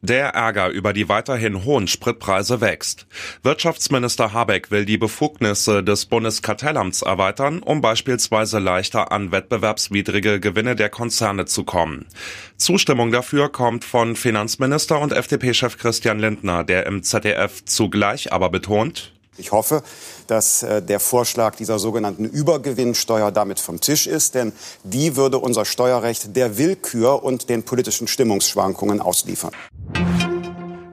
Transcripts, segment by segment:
Der Ärger über die weiterhin hohen Spritpreise wächst. Wirtschaftsminister Habeck will die Befugnisse des Bundeskartellamts erweitern, um beispielsweise leichter an wettbewerbswidrige Gewinne der Konzerne zu kommen. Zustimmung dafür kommt von Finanzminister und FDP-Chef Christian Lindner, der im ZDF zugleich aber betont, ich hoffe, dass äh, der Vorschlag dieser sogenannten Übergewinnsteuer damit vom Tisch ist, denn die würde unser Steuerrecht der Willkür und den politischen Stimmungsschwankungen ausliefern.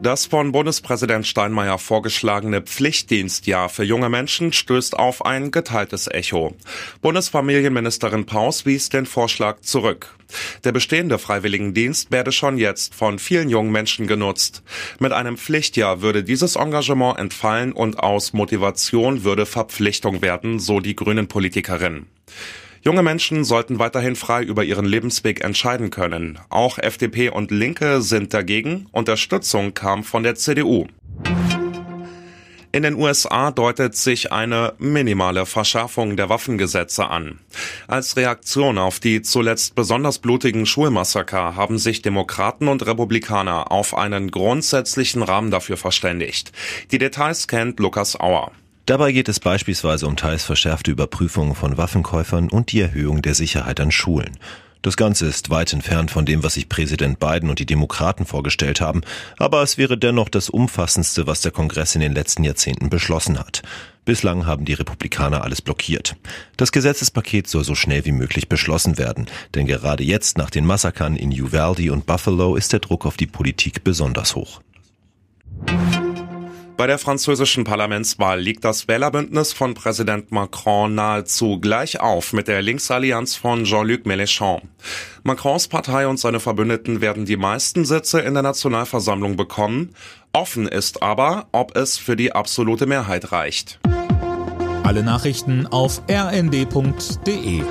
Das von Bundespräsident Steinmeier vorgeschlagene Pflichtdienstjahr für junge Menschen stößt auf ein geteiltes Echo. Bundesfamilienministerin Paus wies den Vorschlag zurück. Der bestehende Freiwilligendienst werde schon jetzt von vielen jungen Menschen genutzt. Mit einem Pflichtjahr würde dieses Engagement entfallen und aus Motivation würde Verpflichtung werden, so die Grünen Politikerin. Junge Menschen sollten weiterhin frei über ihren Lebensweg entscheiden können. Auch FDP und Linke sind dagegen. Unterstützung kam von der CDU. In den USA deutet sich eine minimale Verschärfung der Waffengesetze an. Als Reaktion auf die zuletzt besonders blutigen Schulmassaker haben sich Demokraten und Republikaner auf einen grundsätzlichen Rahmen dafür verständigt. Die Details kennt Lukas Auer. Dabei geht es beispielsweise um teils verschärfte Überprüfungen von Waffenkäufern und die Erhöhung der Sicherheit an Schulen. Das Ganze ist weit entfernt von dem, was sich Präsident Biden und die Demokraten vorgestellt haben, aber es wäre dennoch das umfassendste, was der Kongress in den letzten Jahrzehnten beschlossen hat. Bislang haben die Republikaner alles blockiert. Das Gesetzespaket soll so schnell wie möglich beschlossen werden, denn gerade jetzt nach den Massakern in Uvalde und Buffalo ist der Druck auf die Politik besonders hoch. Bei der französischen Parlamentswahl liegt das Wählerbündnis von Präsident Macron nahezu gleich auf mit der Linksallianz von Jean-Luc Mélenchon. Macrons Partei und seine Verbündeten werden die meisten Sitze in der Nationalversammlung bekommen. Offen ist aber, ob es für die absolute Mehrheit reicht. Alle Nachrichten auf rnd.de